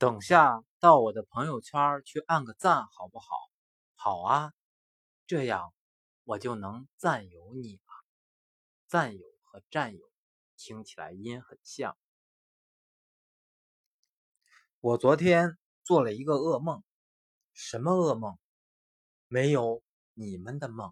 等下到我的朋友圈去按个赞好不好？好啊这样我就能占有你了。占有和占有听起来音很像。我昨天做了一个噩梦什么噩梦？没有你们的梦。